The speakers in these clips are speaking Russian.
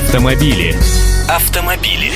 Автомобили. Автомобили.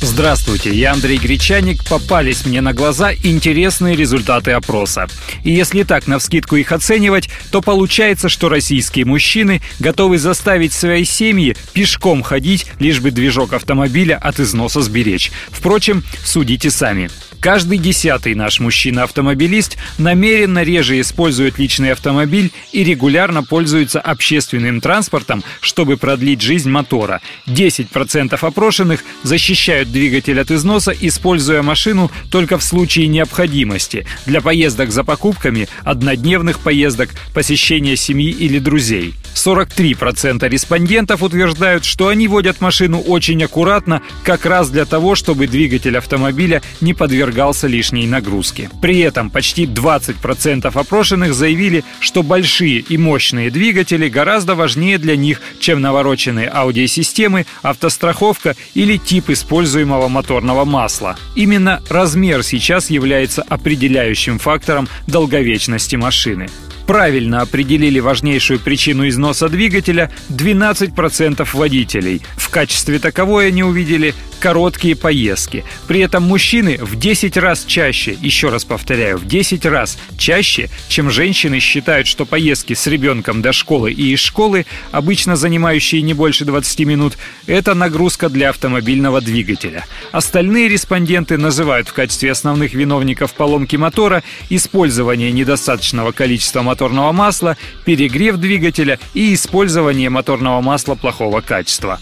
Здравствуйте, я Андрей Гречаник. Попались мне на глаза интересные результаты опроса. И если так навскидку их оценивать, то получается, что российские мужчины готовы заставить свои семьи пешком ходить, лишь бы движок автомобиля от износа сберечь. Впрочем, судите сами. Каждый десятый наш мужчина-автомобилист намеренно реже использует личный автомобиль и регулярно пользуется общественным транспортом, чтобы продлить жизнь мотора. 10% опрошенных защищают двигатель от износа, используя машину только в случае необходимости для поездок за покупками, однодневных поездок, посещения семьи или друзей. 43% респондентов утверждают, что они водят машину очень аккуратно, как раз для того, чтобы двигатель автомобиля не подвергался лишней нагрузке. При этом почти 20% опрошенных заявили, что большие и мощные двигатели гораздо важнее для них, чем навороченные аудиосистемы, автостраховка или тип используемого моторного масла. Именно размер сейчас является определяющим фактором долговечности машины правильно определили важнейшую причину износа двигателя 12% водителей. В качестве таковой они увидели короткие поездки. При этом мужчины в 10 раз чаще, еще раз повторяю, в 10 раз чаще, чем женщины считают, что поездки с ребенком до школы и из школы, обычно занимающие не больше 20 минут, это нагрузка для автомобильного двигателя. Остальные респонденты называют в качестве основных виновников поломки мотора использование недостаточного количества моторного масла, перегрев двигателя и использование моторного масла плохого качества.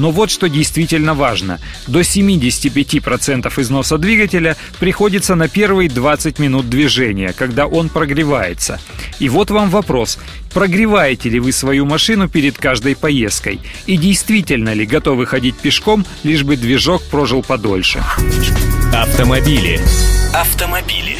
Но вот что действительно важно. До 75% износа двигателя приходится на первые 20 минут движения, когда он прогревается. И вот вам вопрос. Прогреваете ли вы свою машину перед каждой поездкой? И действительно ли готовы ходить пешком, лишь бы движок прожил подольше? Автомобили. Автомобили.